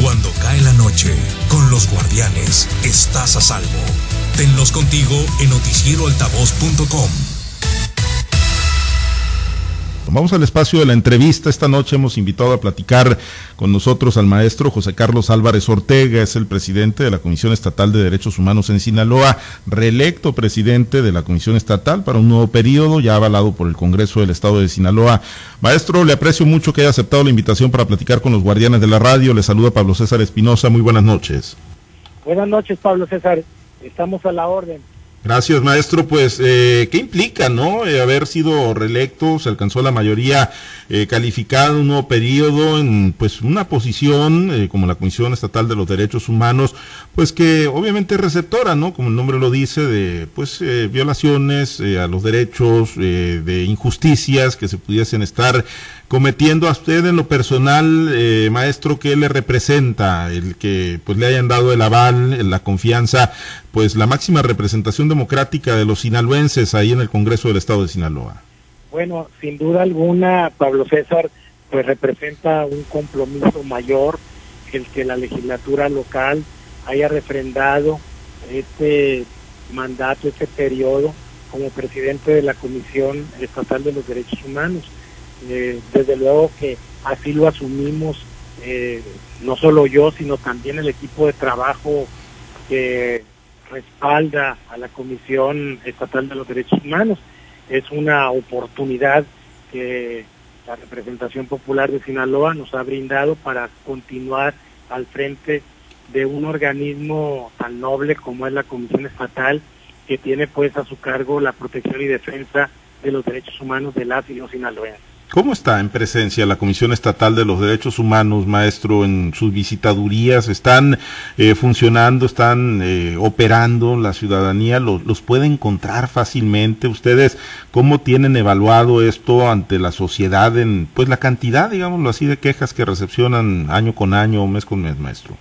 Cuando cae la noche, con los guardianes, estás a salvo. Tenlos contigo en noticieroaltavoz.com. Vamos al espacio de la entrevista. Esta noche hemos invitado a platicar con nosotros al maestro José Carlos Álvarez Ortega, es el presidente de la Comisión Estatal de Derechos Humanos en Sinaloa, reelecto presidente de la Comisión Estatal para un nuevo periodo, ya avalado por el Congreso del Estado de Sinaloa. Maestro, le aprecio mucho que haya aceptado la invitación para platicar con los guardianes de la radio. Le saluda Pablo César Espinosa. Muy buenas noches. Buenas noches, Pablo César. Estamos a la orden. Gracias, maestro. Pues, eh, ¿qué implica, no? Eh, haber sido reelecto, se alcanzó la mayoría eh, calificada, un nuevo periodo en, pues, una posición eh, como la Comisión Estatal de los Derechos Humanos, pues que obviamente es receptora, ¿no? Como el nombre lo dice, de, pues, violaciones a los derechos, de injusticias que se pudiesen estar cometiendo a usted en lo personal, maestro, ¿qué le representa el que, pues, le hayan dado el aval, la confianza, pues, la máxima representación democrática de los sinaloenses ahí en el Congreso del Estado de Sinaloa? Bueno, sin duda alguna, Pablo César, pues representa un compromiso mayor el que la legislatura local haya refrendado este mandato, este periodo como presidente de la Comisión Estatal de los Derechos Humanos. Eh, desde luego que así lo asumimos, eh, no solo yo, sino también el equipo de trabajo que respalda a la Comisión Estatal de los Derechos Humanos. Es una oportunidad que la representación popular de Sinaloa nos ha brindado para continuar al frente de un organismo tan noble como es la Comisión Estatal, que tiene pues a su cargo la protección y defensa de los derechos humanos de las y los sinaloenses. ¿Cómo está en presencia la Comisión Estatal de los Derechos Humanos, maestro, en sus visitadurías? ¿Están eh, funcionando, están eh, operando la ciudadanía? ¿Los, ¿Los puede encontrar fácilmente? ¿Ustedes cómo tienen evaluado esto ante la sociedad en pues la cantidad, digámoslo así, de quejas que recepcionan año con año mes con mes, maestro?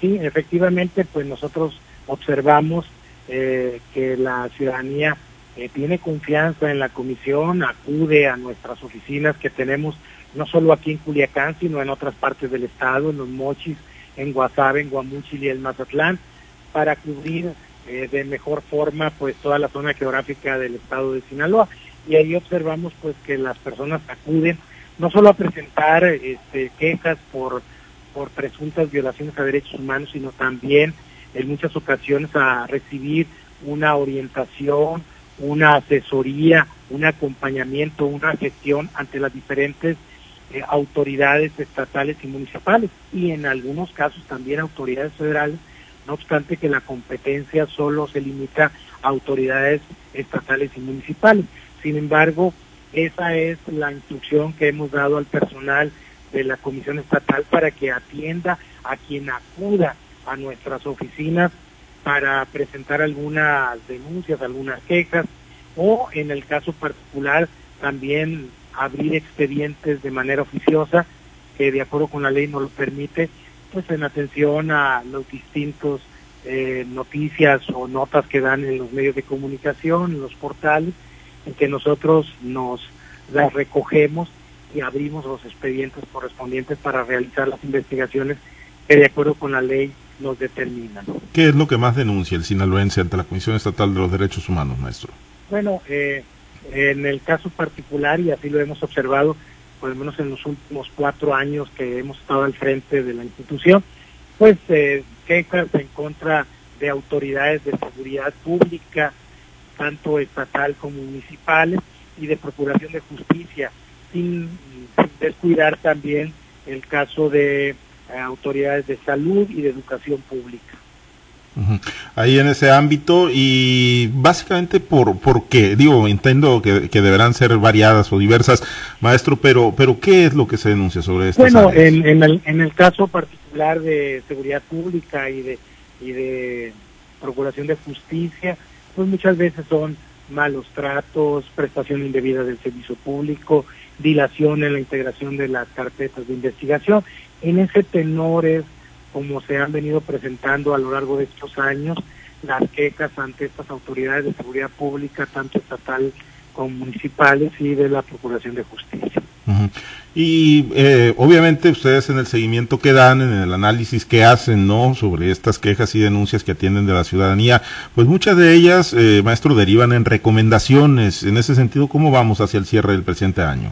Sí, efectivamente, pues nosotros observamos eh, que la ciudadanía eh, tiene confianza en la comisión, acude a nuestras oficinas que tenemos no solo aquí en Culiacán, sino en otras partes del estado, en los Mochis, en Guasave, en Guamúchil y en Mazatlán, para cubrir eh, de mejor forma pues toda la zona geográfica del estado de Sinaloa. Y ahí observamos pues que las personas acuden no solo a presentar este, quejas por, por presuntas violaciones a derechos humanos, sino también en muchas ocasiones a recibir una orientación, una asesoría, un acompañamiento, una gestión ante las diferentes eh, autoridades estatales y municipales y en algunos casos también autoridades federales, no obstante que la competencia solo se limita a autoridades estatales y municipales. Sin embargo, esa es la instrucción que hemos dado al personal de la Comisión Estatal para que atienda a quien acuda a nuestras oficinas para presentar algunas denuncias, algunas quejas o en el caso particular también abrir expedientes de manera oficiosa que de acuerdo con la ley nos lo permite, pues en atención a los distintos eh, noticias o notas que dan en los medios de comunicación, en los portales, en que nosotros nos las recogemos y abrimos los expedientes correspondientes para realizar las investigaciones que de acuerdo con la ley nos determinan. ¿Qué es lo que más denuncia el sinaloense ante la Comisión Estatal de los Derechos Humanos, maestro? Bueno, eh, en el caso particular, y así lo hemos observado, por lo menos en los últimos cuatro años que hemos estado al frente de la institución, pues eh, quejas en contra de autoridades de seguridad pública, tanto estatal como municipales, y de procuración de justicia, sin, sin descuidar también el caso de autoridades de salud y de educación pública. Ahí en ese ámbito y básicamente por, por qué, digo, entiendo que, que, deberán ser variadas o diversas, maestro, pero pero ¿qué es lo que se denuncia sobre esto? Bueno, en, en, el, en el caso particular de seguridad pública y de, y de procuración de justicia, pues muchas veces son malos tratos, prestación indebida del servicio público, dilación en la integración de las carpetas de investigación. En ese tenor es como se han venido presentando a lo largo de estos años las quejas ante estas autoridades de seguridad pública, tanto estatal como municipales y de la Procuración de Justicia. Y eh, obviamente ustedes en el seguimiento que dan, en el análisis que hacen, ¿no? Sobre estas quejas y denuncias que atienden de la ciudadanía, pues muchas de ellas, eh, maestro, derivan en recomendaciones. En ese sentido, ¿cómo vamos hacia el cierre del presente año?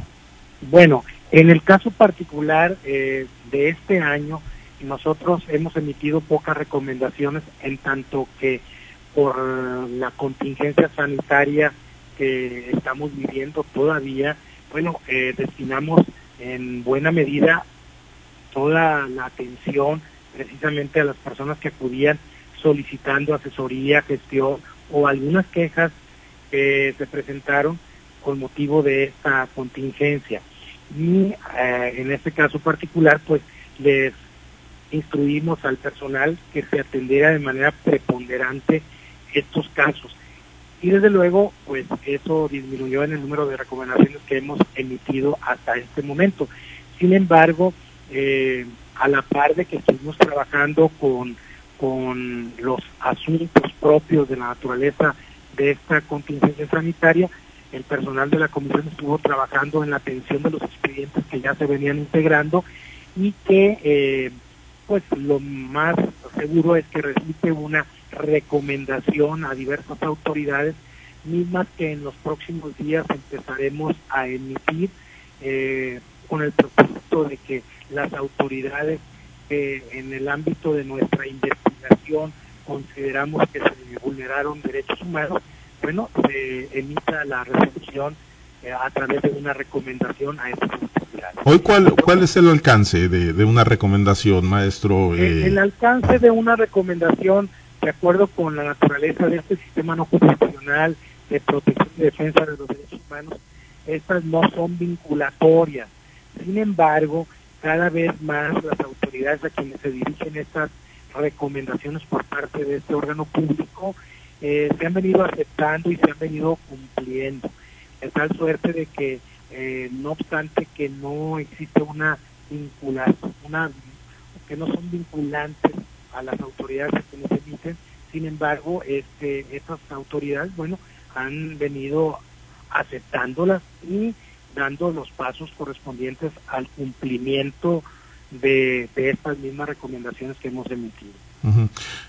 Bueno, en el caso particular eh, de este año, nosotros hemos emitido pocas recomendaciones en tanto que por la contingencia sanitaria que estamos viviendo todavía, bueno, eh, destinamos en buena medida toda la atención precisamente a las personas que acudían solicitando asesoría, gestión o algunas quejas que se presentaron con motivo de esta contingencia. Y eh, en este caso particular, pues les instruimos al personal que se atendiera de manera preponderante estos casos. Y desde luego, pues eso disminuyó en el número de recomendaciones que hemos emitido hasta este momento. Sin embargo, eh, a la par de que estuvimos trabajando con, con los asuntos propios de la naturaleza de esta contingencia sanitaria, el personal de la comisión estuvo trabajando en la atención de los expedientes que ya se venían integrando y que eh, pues lo más seguro es que resulte una recomendación a diversas autoridades, mismas que en los próximos días empezaremos a emitir eh, con el propósito de que las autoridades en el ámbito de nuestra investigación consideramos que se vulneraron derechos humanos, bueno, se emita la resolución eh, a través de una recomendación a estas autoridades. Hoy, ¿cuál, cuál es el alcance de, de una recomendación, maestro? Eh, el alcance de una recomendación de acuerdo con la naturaleza de este sistema no constitucional de protección y defensa de los derechos humanos, estas no son vinculatorias. Sin embargo, cada vez más las autoridades a quienes se dirigen estas recomendaciones por parte de este órgano público eh, se han venido aceptando y se han venido cumpliendo. De tal suerte de que, eh, no obstante que no existe una vinculación, que no son vinculantes a las autoridades nos emiten. Sin embargo, este, estas autoridades, bueno, han venido aceptándolas y dando los pasos correspondientes al cumplimiento de, estas mismas recomendaciones que hemos emitido.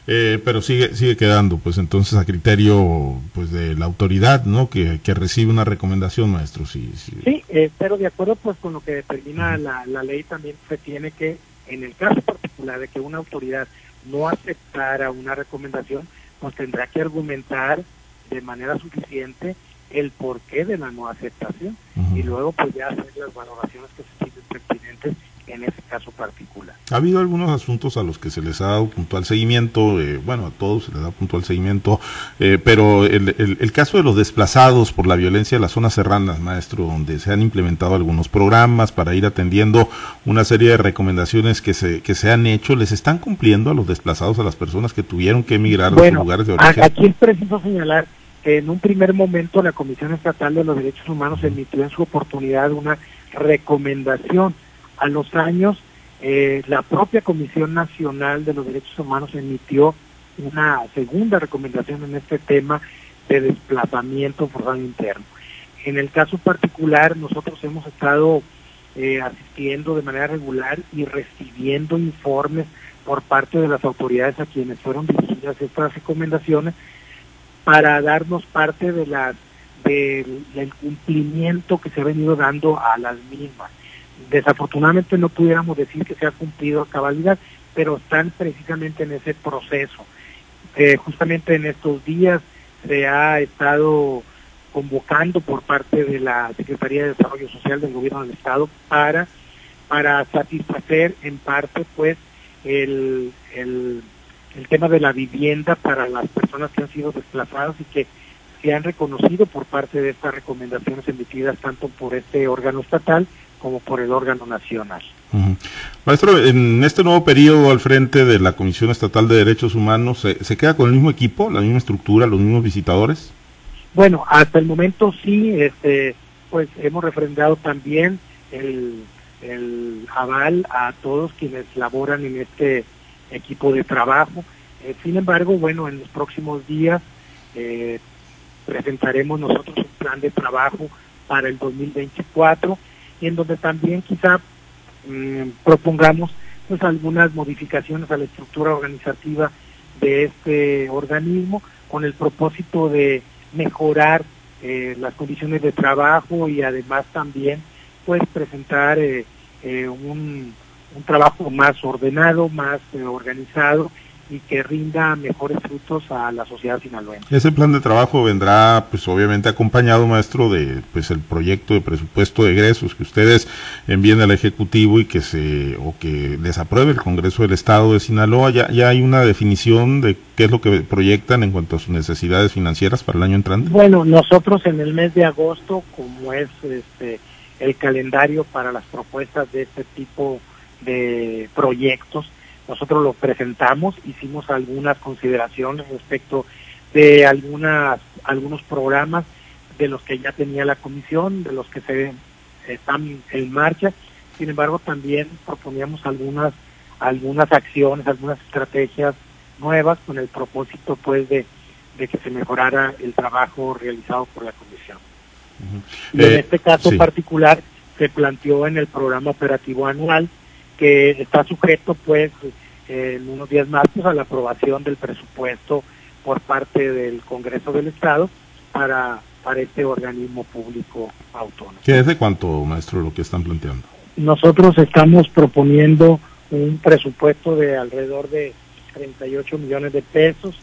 Eh, pero sigue sigue quedando, pues entonces a criterio pues de la autoridad, ¿no? Que, que recibe una recomendación, maestro. Sí, sí. sí eh, pero de acuerdo pues con lo que determina la, la ley también se tiene que, en el caso particular de que una autoridad no aceptara una recomendación, pues tendrá que argumentar de manera suficiente el porqué de la no aceptación. Y luego pues ya hacer las valoraciones que se sienten pertinentes en ese caso particular. Ha habido algunos asuntos a los que se les ha dado puntual seguimiento, eh, bueno, a todos se les da puntual seguimiento, eh, pero el, el, caso de los desplazados por la violencia de las zonas serranas, maestro, donde se han implementado algunos programas para ir atendiendo una serie de recomendaciones que se, que se han hecho, ¿les están cumpliendo a los desplazados, a las personas que tuvieron que emigrar a sus lugares de origen? Aquí es preciso señalar que en un primer momento la Comisión Estatal de los Derechos Humanos emitió en su oportunidad una recomendación a los años, eh, la propia Comisión Nacional de los Derechos Humanos emitió una segunda recomendación en este tema de desplazamiento forzado interno. En el caso particular, nosotros hemos estado eh, asistiendo de manera regular y recibiendo informes por parte de las autoridades a quienes fueron dirigidas estas recomendaciones para darnos parte del cumplimiento que se ha venido dando a las mismas desafortunadamente no pudiéramos decir que se ha cumplido a cabalidad, pero están precisamente en ese proceso. Eh, justamente en estos días se ha estado convocando por parte de la Secretaría de Desarrollo Social del Gobierno del Estado para, para satisfacer en parte pues el, el, el tema de la vivienda para las personas que han sido desplazadas y que se han reconocido por parte de estas recomendaciones emitidas tanto por este órgano estatal como por el órgano nacional. Maestro, en este nuevo periodo al frente de la Comisión Estatal de Derechos Humanos, ¿se, queda con el mismo equipo, la misma estructura, los mismos visitadores? Bueno, hasta el momento sí, este, pues hemos refrendado también el, aval a todos quienes laboran en este equipo de trabajo. Eh, sin embargo, bueno, en los próximos días eh, presentaremos nosotros un plan de trabajo para el 2024 y en donde también quizá mm, propongamos pues algunas modificaciones a la estructura organizativa de este organismo con el propósito de mejorar eh, las condiciones de trabajo y además también pues presentar eh, eh, un, un, trabajo más ordenado, más organizado y que rinda mejores frutos a la sociedad sinaloense. Ese plan de trabajo vendrá, pues obviamente acompañado, maestro, de pues el proyecto de presupuesto de egresos que ustedes envíen al Ejecutivo y que se o que les apruebe el Congreso del Estado de Sinaloa. Ya, ya hay una definición de qué es lo que proyectan en cuanto a sus necesidades financieras para el año entrante. Bueno, nosotros en el mes de agosto, como es este el calendario para las propuestas de este tipo de proyectos, nosotros lo presentamos, hicimos algunas consideraciones respecto de algunas algunos programas de los que ya tenía la comisión, de los que se están en marcha. Sin embargo, también proponíamos algunas algunas acciones, algunas estrategias nuevas con el propósito pues de, de que se mejorara el trabajo realizado por la comisión. Y en eh, este caso particular se planteó en el programa operativo anual que está sujeto pues en unos días más pues, a la aprobación del presupuesto por parte del Congreso del Estado para, para este organismo público autónomo. ¿Qué es de cuánto, maestro, lo que están planteando? Nosotros estamos proponiendo un presupuesto de alrededor de 38 millones de pesos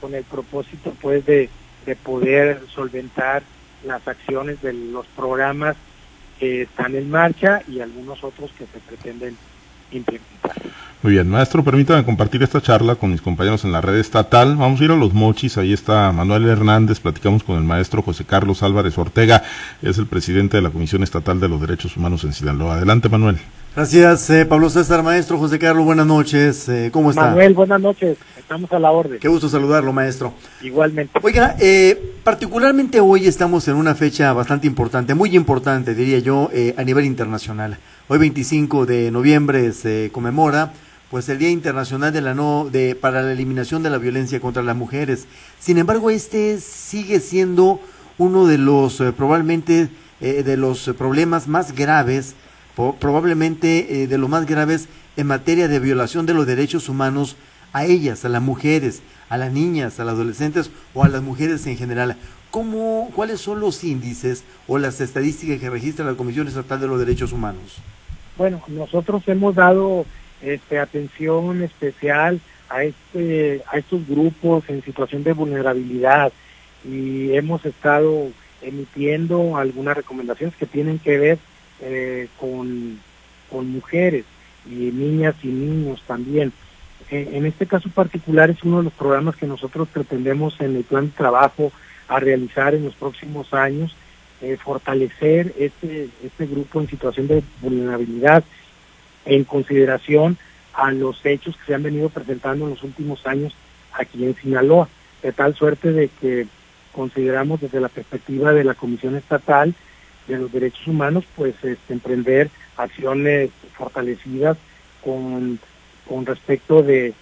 con el propósito pues de, de poder solventar las acciones de los programas que están en marcha y algunos otros que se pretenden implementar. Muy bien, maestro, permítame compartir esta charla con mis compañeros en la red estatal. Vamos a ir a los mochis, ahí está Manuel Hernández, platicamos con el maestro José Carlos Álvarez Ortega, es el presidente de la Comisión Estatal de los Derechos Humanos en Sinaloa. Adelante, Manuel. Gracias, eh, Pablo César, maestro José Carlos, buenas noches, eh, ¿cómo está? Manuel, buenas noches, estamos a la orden. Qué gusto saludarlo, maestro. Igualmente. Oiga, eh, particularmente hoy estamos en una fecha bastante importante, muy importante, diría yo, a nivel internacional. Hoy 25 de noviembre se conmemora pues el Día Internacional de la no de para la eliminación de la violencia contra las mujeres. Sin embargo, este sigue siendo uno de los eh, probablemente eh, de los problemas más graves, probablemente eh, de los más graves en materia de violación de los derechos humanos a ellas, a las mujeres, a las niñas, a las adolescentes o a las mujeres en general. ¿Cómo, ¿Cuáles son los índices o las estadísticas que registra la Comisión Estatal de los Derechos Humanos? Bueno, nosotros hemos dado este, atención especial a, este, a estos grupos en situación de vulnerabilidad y hemos estado emitiendo algunas recomendaciones que tienen que ver eh, con, con mujeres y niñas y niños también. Eh, en este caso particular es uno de los programas que nosotros pretendemos en el plan de trabajo a realizar en los próximos años, eh, fortalecer este, este grupo en situación de vulnerabilidad en consideración a los hechos que se han venido presentando en los últimos años aquí en Sinaloa, de tal suerte de que consideramos desde la perspectiva de la Comisión Estatal de los Derechos Humanos, pues este, emprender acciones fortalecidas con, con respecto de,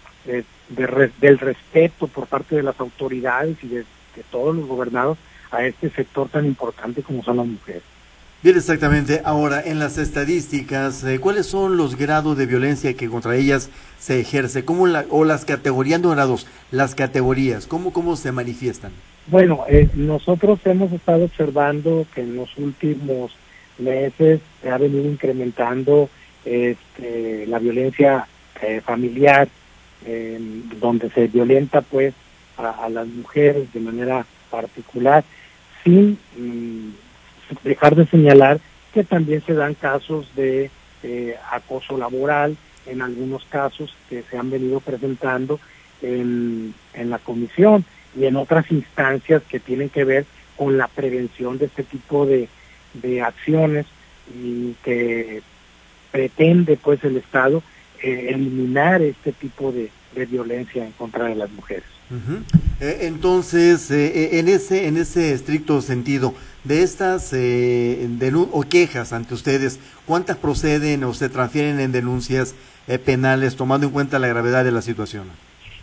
del respeto por parte de las autoridades y de todos los gobernados a este sector tan importante como son las mujeres. Bien, exactamente. Ahora, en las estadísticas, eh, ¿cuáles son los grados de violencia que contra ellas se ejerce? ¿Cómo la, o las categorías, no grados, las categorías, ¿cómo, cómo se manifiestan? Bueno, eh, nosotros hemos estado observando que en los últimos meses se ha venido incrementando este, la violencia eh, familiar, donde se violenta pues a, las mujeres de manera particular, sin... Mm, dejar de señalar que también se dan casos de eh, acoso laboral, en algunos casos que se han venido presentando en, en la comisión y en otras instancias que tienen que ver con la prevención de este tipo de, de acciones y que pretende pues el Estado eh, eliminar este tipo de, de violencia en contra de las mujeres. Eh, entonces, en ese en ese estricto sentido, de estas eh, o quejas ante ustedes, ¿cuántas proceden o se transfieren en denuncias eh, penales tomando en cuenta la gravedad de la situación?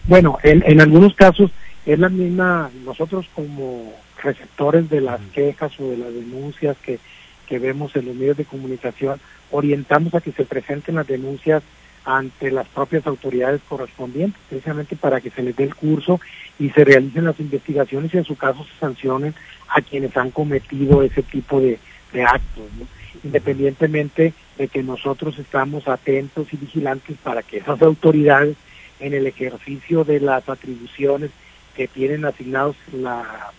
Bueno, en, en algunos casos es la misma, nosotros como receptores de las quejas o de las denuncias que, que vemos en los medios de comunicación, orientamos a que se presenten las denuncias ante las propias autoridades correspondientes, precisamente para que se les dé el curso y se realicen las investigaciones y en su caso se sancionen a quienes han cometido ese tipo de, actos, independientemente de que nosotros estamos atentos y vigilantes para que esas autoridades en el ejercicio de las atribuciones que tienen asignados la,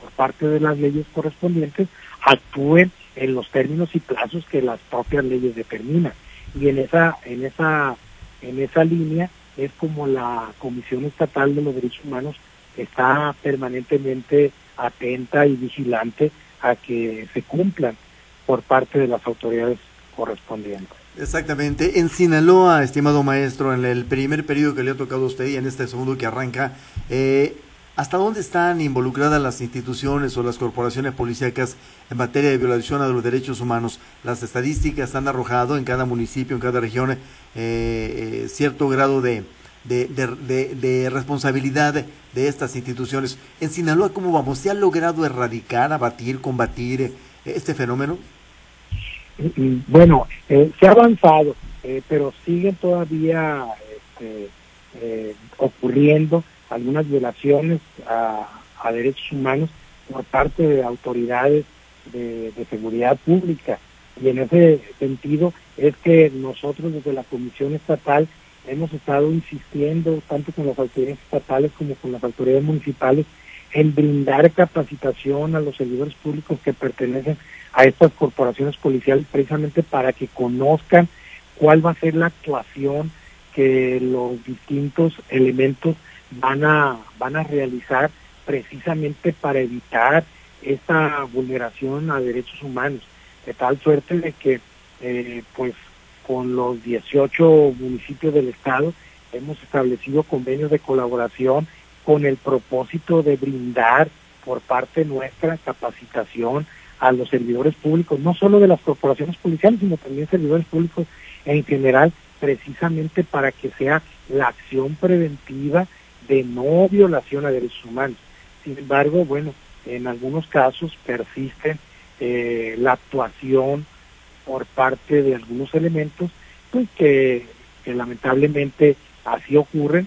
por parte de las leyes correspondientes actúen en los términos y plazos que las propias leyes determinan y en esa en esa en esa línea es como la Comisión Estatal de los Derechos Humanos está permanentemente atenta y vigilante a que se cumplan por parte de las autoridades correspondientes. Exactamente. En Sinaloa, estimado maestro, en el primer periodo que le ha tocado a usted y en este segundo que arranca, eh, ¿Hasta dónde están involucradas las instituciones o las corporaciones policíacas en materia de violación a los derechos humanos? Las estadísticas han arrojado en cada municipio, en cada región, eh, eh, cierto grado de, de, responsabilidad de estas instituciones. En Sinaloa, ¿cómo vamos? ¿Se ha logrado erradicar, abatir, combatir eh, este fenómeno? Mm, bueno, se ha avanzado, pero siguen todavía este, ocurriendo algunas violaciones a, derechos humanos por parte de autoridades de, seguridad pública. Y en ese sentido es que nosotros desde la Comisión Estatal hemos estado insistiendo tanto con las autoridades estatales como con las autoridades municipales en brindar capacitación a los servidores públicos que pertenecen a estas corporaciones policiales precisamente para que conozcan cuál va a ser la actuación que los distintos elementos van a, van a realizar precisamente para evitar esta vulneración a derechos humanos, de tal suerte de que eh, pues con los 18 municipios del estado hemos establecido convenios de colaboración con el propósito de brindar por parte nuestra capacitación a los servidores públicos, no solo de las corporaciones policiales, sino también servidores públicos en general, precisamente para que sea la acción preventiva de no violación a derechos humanos. Sin embargo, bueno, en algunos casos persiste eh, la actuación por parte de algunos elementos pues que, lamentablemente así ocurren,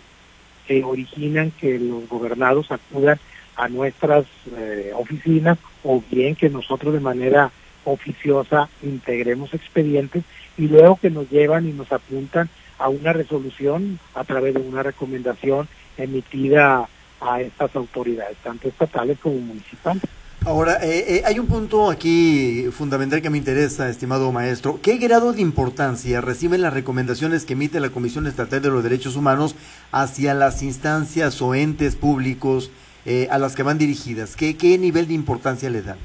que originan que los gobernados acudan a nuestras eh, oficinas o bien que nosotros de manera oficiosa integremos expedientes y luego que nos llevan y nos apuntan a una resolución a través de una recomendación emitida a estas autoridades, tanto estatales como municipales. Ahora, eh, eh, hay un punto aquí fundamental que me interesa, estimado maestro. ¿Qué grado de importancia reciben las recomendaciones que emite la Comisión Estatal de los Derechos Humanos hacia las instancias o entes públicos eh, a las que van dirigidas? ¿Qué, ¿Qué nivel de importancia le dan?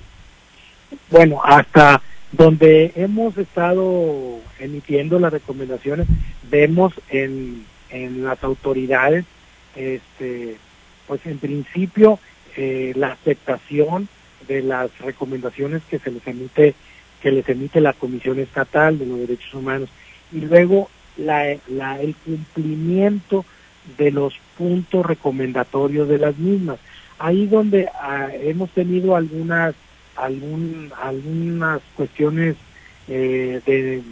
Bueno, hasta donde hemos estado emitiendo las recomendaciones, vemos en, en las autoridades este, pues en principio eh, la aceptación de las recomendaciones que se les emite que les emite la Comisión Estatal de los Derechos Humanos y luego la, el cumplimiento de los puntos recomendatorios de las mismas. Ahí donde ah, hemos tenido algunas algún, algunas cuestiones eh, de,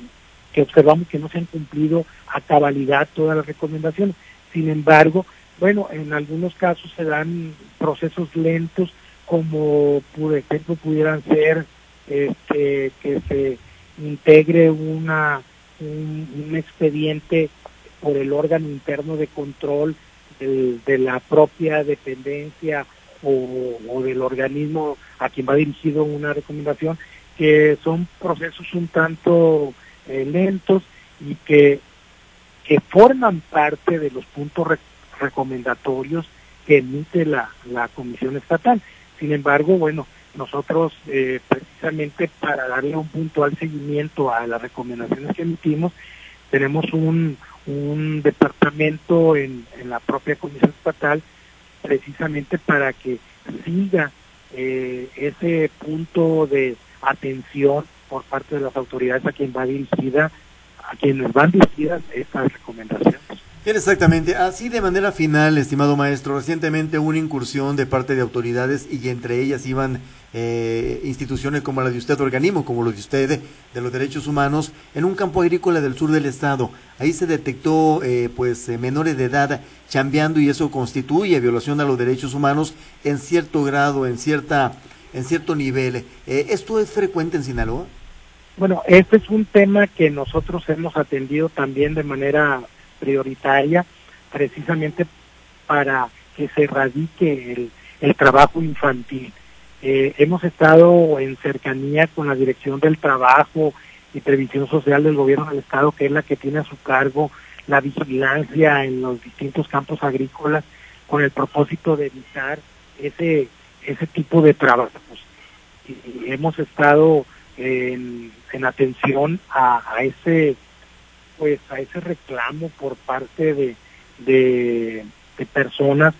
que observamos que no se han cumplido a cabalidad todas las recomendaciones. Sin embargo, bueno, en algunos casos se dan procesos lentos, como por ejemplo pudieran ser este, que se integre una un, expediente por el órgano interno de control de la propia dependencia o, del organismo a quien va dirigido una recomendación, que son procesos un tanto eh, lentos y que, que forman parte de los puntos recomendatorios que emite la, la Comisión Estatal. Sin embargo, bueno, nosotros eh, precisamente para darle un puntual seguimiento a las recomendaciones que emitimos, tenemos un, un departamento en, en la propia Comisión Estatal precisamente para que siga eh, ese punto de atención por parte de las autoridades a quien va dirigida, a quienes van dirigidas estas recomendaciones. Exactamente. Así de manera final, estimado maestro, recientemente hubo una incursión de parte de autoridades y entre ellas iban eh, instituciones como la de usted, organismo como los de usted, de los derechos humanos, en un campo agrícola del sur del estado. Ahí se detectó eh, pues eh, menores de edad chambeando y eso constituye violación a los derechos humanos en cierto grado, en cierta en cierto nivel. ¿Esto es frecuente en Sinaloa? Bueno, este es un tema que nosotros hemos atendido también de manera prioritaria precisamente para que se erradique el, trabajo infantil. Eh, hemos estado en cercanía con la Dirección del Trabajo y Previsión Social del Gobierno del Estado, que es la que tiene a su cargo la vigilancia en los distintos campos agrícolas con el propósito de evitar ese, ese tipo de trabajos. Hemos estado en, atención a ese pues a ese reclamo por parte de, de, personas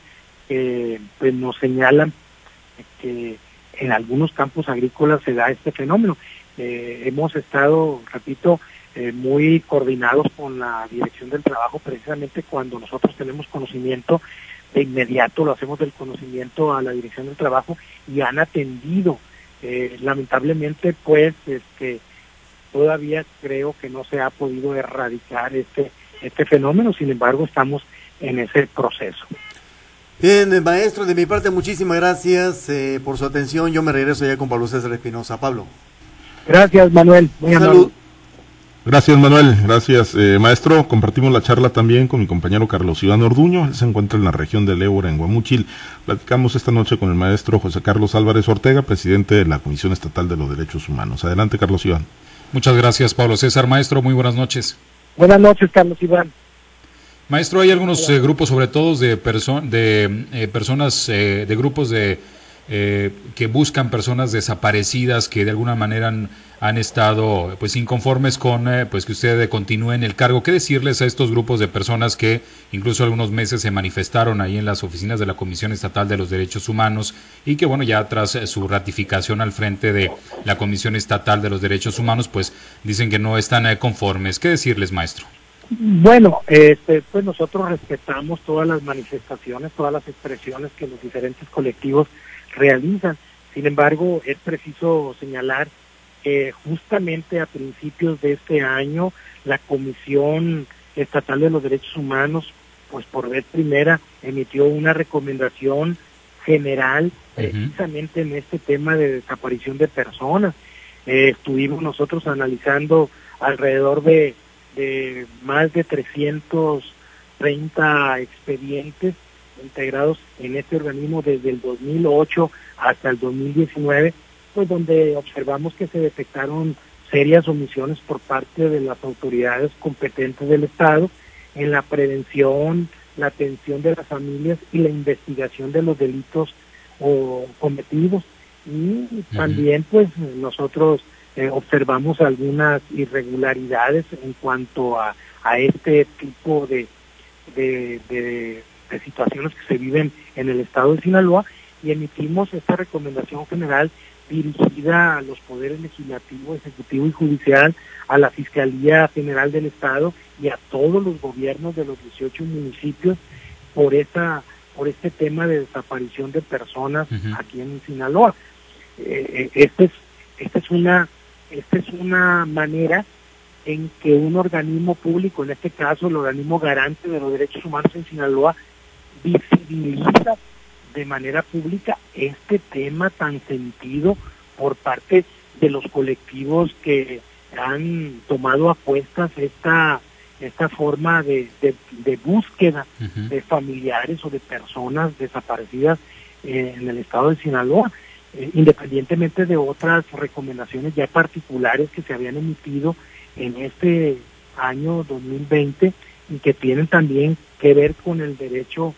que pues nos señalan que en algunos campos agrícolas se da este fenómeno. Eh, hemos estado, repito, eh, muy coordinados con la Dirección del Trabajo precisamente cuando nosotros tenemos conocimiento de inmediato lo hacemos del conocimiento a la Dirección del Trabajo y han atendido. Eh, lamentablemente, pues, este, todavía creo que no se ha podido erradicar este, este fenómeno, sin embargo estamos en ese proceso. Bien, maestro, de mi parte muchísimas gracias eh, por su atención. Yo me regreso ya con Pablo César Espinosa. Pablo. Gracias, Manuel. Muy Salud. Gracias, Manuel. Gracias, eh, maestro. Compartimos la charla también con mi compañero Carlos Iván Orduño. Él se encuentra en la región de Leura, en Guamúchil. Platicamos esta noche con el maestro José Carlos Álvarez Ortega, presidente de la Comisión Estatal de los Derechos Humanos. Adelante, Carlos Iván. Muchas gracias, Pablo César. Maestro, muy buenas noches. Buenas noches, Carlos Iván. Maestro, hay algunos eh, grupos, sobre todo de, de eh, personas, eh, de grupos de que buscan personas desaparecidas que de alguna manera han, estado pues inconformes con pues que usted continúe en el cargo. ¿Qué decirles a estos grupos de personas que incluso algunos meses se manifestaron ahí en las oficinas de la Comisión Estatal de los Derechos Humanos y que bueno ya tras su ratificación al frente de la Comisión Estatal de los Derechos Humanos pues dicen que no están conformes? ¿Qué decirles, maestro? Bueno, este, pues nosotros respetamos todas las manifestaciones, todas las expresiones que los diferentes colectivos realizan. Sin embargo, es preciso señalar que justamente a principios de este año la Comisión Estatal de los Derechos Humanos, pues por vez primera, emitió una recomendación general precisamente en este tema de desaparición de personas. Eh, estuvimos nosotros analizando alrededor de de más de 330 expedientes integrados en este organismo desde el 2008 hasta el 2019, pues donde observamos que se detectaron serias omisiones por parte de las autoridades competentes del Estado en la prevención, la atención de las familias y la investigación de los delitos o cometidos. Y también pues nosotros eh, observamos algunas irregularidades en cuanto a, a este tipo de, de, de, situaciones que se viven en el estado de Sinaloa y emitimos esta recomendación general dirigida a los poderes legislativo, ejecutivo y judicial, a la Fiscalía General del Estado y a todos los gobiernos de los 18 municipios por esa por este tema de desaparición de personas aquí en Sinaloa. Eh, eh, este es, esta es una esta es una manera en que un organismo público, en este caso el organismo garante de los derechos humanos en Sinaloa, visibiliza de manera pública este tema tan sentido por parte de los colectivos que han tomado a cuestas esta esta forma de, de, búsqueda de familiares o de personas desaparecidas en el estado de Sinaloa. Eh, independientemente de otras recomendaciones ya particulares que se habían emitido en este año 2020 y que tienen también que ver con el derecho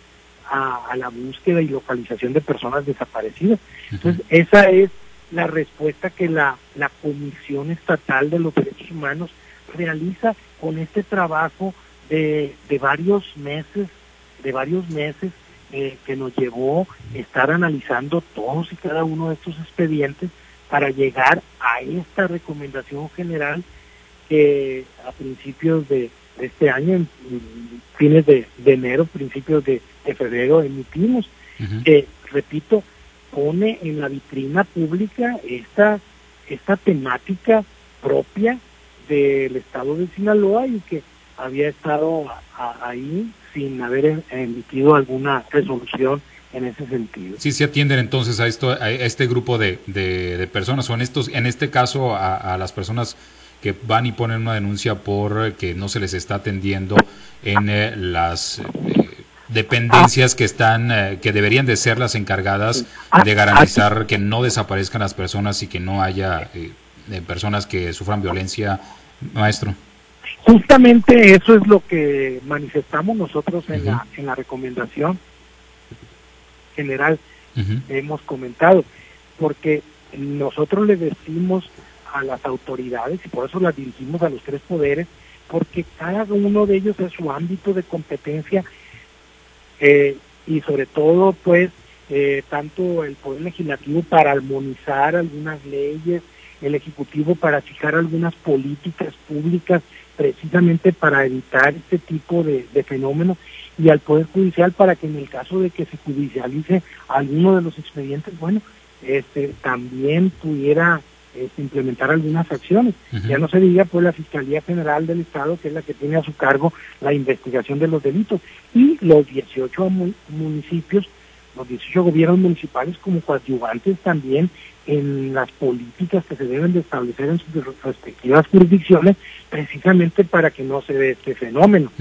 a, la búsqueda y localización de personas desaparecidas. Entonces, esa es la respuesta que la, la Comisión Estatal de los Derechos Humanos realiza con este trabajo de, de varios meses, de varios meses eh, que nos llevó estar analizando todos y cada uno de estos expedientes para llegar a esta recomendación general que a principios de, este año, en, fines de, enero, principios de, febrero, emitimos. que repito, pone en la vitrina pública esta, esta temática propia del estado de Sinaloa y que había estado ahí sin haber em, emitido alguna resolución en ese sentido. Sí, se atienden entonces a esto, a este grupo de, de, personas, o en estos, en este caso a, las personas que van y ponen una denuncia por que no se les está atendiendo en eh, las eh, dependencias que están, eh, que deberían de ser las encargadas de garantizar que no desaparezcan las personas y que no haya personas que sufran violencia, maestro. Justamente eso es lo que manifestamos nosotros en, la, en la recomendación general. Hemos comentado, porque nosotros le decimos a las autoridades y por eso las dirigimos a los tres poderes, porque cada uno de ellos es su ámbito de competencia eh, y sobre todo pues eh, tanto el poder legislativo para armonizar algunas leyes, el ejecutivo para fijar algunas políticas públicas precisamente para evitar este tipo de, fenómenos y al Poder Judicial para que en el caso de que se judicialice alguno de los expedientes, bueno, este también pudiera este, implementar algunas acciones. Ya no se diga pues la Fiscalía General del Estado, que es la que tiene a su cargo la investigación de los delitos, y los 18 municipios, los 18 gobiernos municipales como coadyuvantes también en las políticas que se deben de establecer en sus respectivas jurisdicciones precisamente para que no se dé este fenómeno.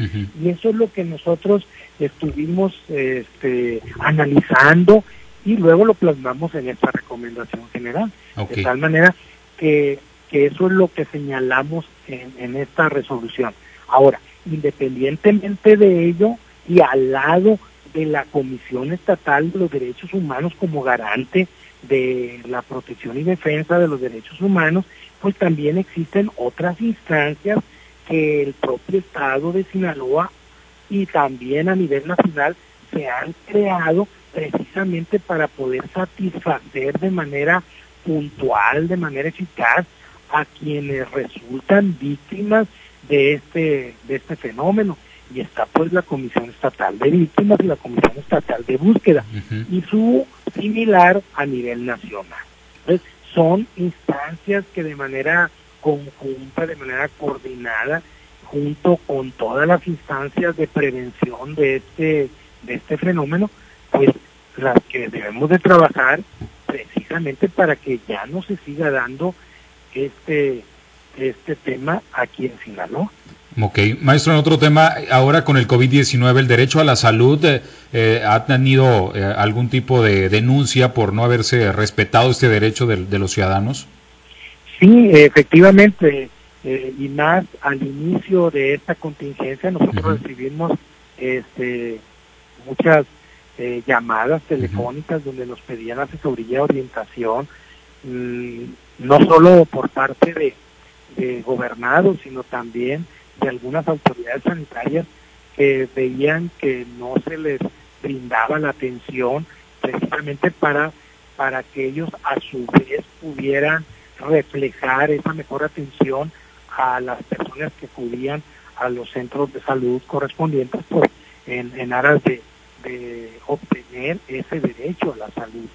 Y eso es lo que nosotros estuvimos este, analizando y luego lo plasmamos en esta recomendación general. De tal manera que, que, eso es lo que señalamos en, en esta resolución. Ahora, independientemente de ello y al lado de la Comisión Estatal de los Derechos Humanos como garante de la protección y defensa de los derechos humanos, pues también existen otras instancias que el propio Estado de Sinaloa y también a nivel nacional se han creado precisamente para poder satisfacer de manera puntual, de manera eficaz a quienes resultan víctimas de este de este fenómeno. Y está pues la Comisión Estatal de Víctimas y la Comisión Estatal de Búsqueda. Y su similar a nivel nacional. Entonces, son instancias que de manera conjunta, de manera coordinada, junto con todas las instancias de prevención de este, de este fenómeno, pues las que debemos de trabajar precisamente para que ya no se siga dando este, este tema aquí en Sinaloa. Ok, maestro, en otro tema, ahora con el COVID-19, el derecho a la salud, eh, eh ¿ha tenido eh, algún tipo de denuncia por no haberse respetado este derecho de, los ciudadanos? Sí, efectivamente, eh, y más al inicio de esta contingencia, nosotros recibimos este, muchas llamadas telefónicas donde nos pedían asesoría, orientación, mm, no solo por parte de, de gobernados, sino también de algunas autoridades sanitarias que veían que no se les brindaba la atención precisamente para, para que ellos a su vez pudieran reflejar esa mejor atención a las personas que acudían a los centros de salud correspondientes pues, en, en aras de, obtener ese derecho a la salud.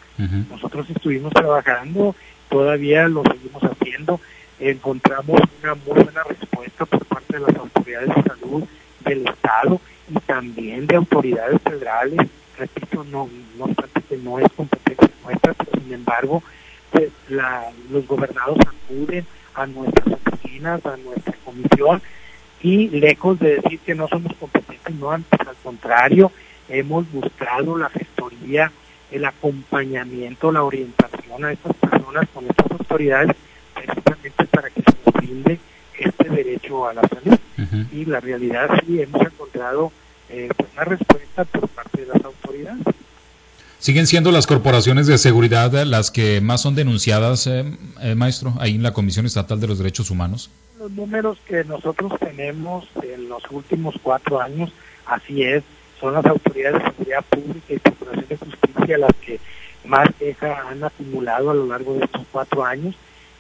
Nosotros estuvimos trabajando, todavía lo seguimos haciendo, encontramos una muy buena respuesta por parte de las autoridades de salud del Estado y también de autoridades federales. Repito, no, no obstante que no es competencia nuestra, pero sin embargo, pues, los gobernados acuden a nuestras oficinas, a nuestra comisión, y lejos de decir que no somos competentes, no, antes al contrario, hemos buscado la gestoría, el acompañamiento, la orientación a estas personas con estas autoridades precisamente para que se nos brinde este derecho a la salud. Y la realidad sí hemos encontrado eh, pues, una respuesta por parte de las autoridades. ¿Siguen siendo las corporaciones de seguridad las que más son denunciadas, eh, eh, maestro, ahí en la Comisión Estatal de los Derechos Humanos? Los números que nosotros tenemos en los últimos cuatro años, así es, son las autoridades de seguridad pública y procuración de justicia las que más queja han acumulado a lo largo de estos cuatro años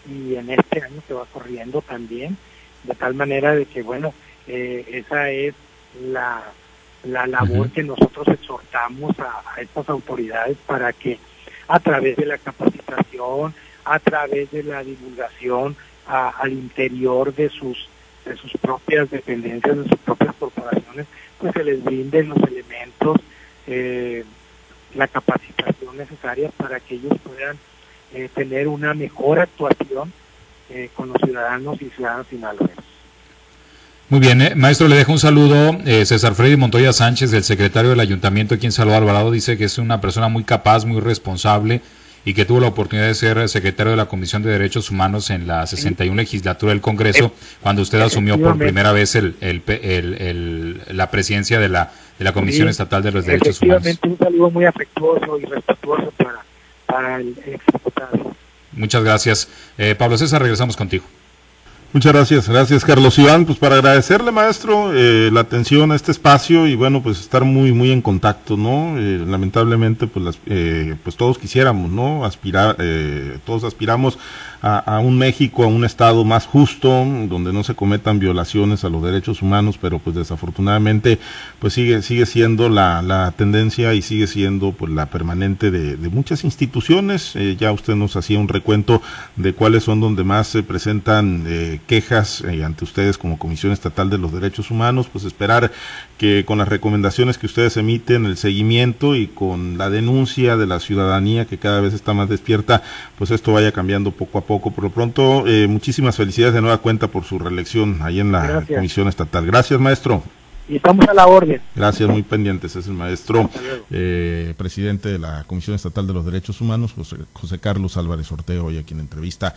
y en este año que va corriendo también, de tal manera de que, bueno, eh, esa es la, la labor que nosotros exhortamos a, estas autoridades para que a través de la capacitación, a través de la divulgación al interior de sus de sus propias dependencias, de sus propias corporaciones, pues se les brinden los elementos, eh, la capacitación necesaria para que ellos puedan eh, tener una mejor actuación eh, con los ciudadanos y ciudadanas sinaloenses. Muy bien, eh. maestro, le dejo un saludo. César Freddy Montoya Sánchez, el secretario del Ayuntamiento aquí en Salvador Alvarado, dice que es una persona muy capaz, muy responsable y que tuvo la oportunidad de ser secretario de la Comisión de Derechos Humanos en la 61 legislatura del Congreso, cuando usted asumió por primera vez el, el, la presidencia de la, de la Comisión Estatal de los Derechos Humanos. un saludo muy afectuoso y respetuoso para para el Muchas gracias. Eh, Pablo César, regresamos contigo. Muchas gracias, gracias Carlos Iván, pues para agradecerle maestro eh, la atención a este espacio y bueno pues estar muy muy en contacto, ¿no? Eh, lamentablemente pues las, eh, pues todos quisiéramos, ¿no? Aspirar, todos aspiramos a, un México, a un Estado más justo, donde no se cometan violaciones a los derechos humanos, pero pues desafortunadamente pues sigue sigue siendo la, la tendencia y sigue siendo pues la permanente de, de muchas instituciones. ya usted nos hacía un recuento de cuáles son donde más se presentan quejas eh, ante ustedes como Comisión Estatal de los Derechos Humanos, pues esperar que con las recomendaciones que ustedes emiten, el seguimiento y con la denuncia de la ciudadanía que cada vez está más despierta, pues esto vaya cambiando poco a poco. Por lo pronto, eh, muchísimas felicidades de nueva cuenta por su reelección ahí en la Comisión Estatal. Gracias, maestro. Y estamos a la orden. Gracias, muy pendientes. Es el maestro, eh, presidente de la Comisión Estatal de los Derechos Humanos, José, José Carlos Álvarez Orteo, hoy aquí en entrevista.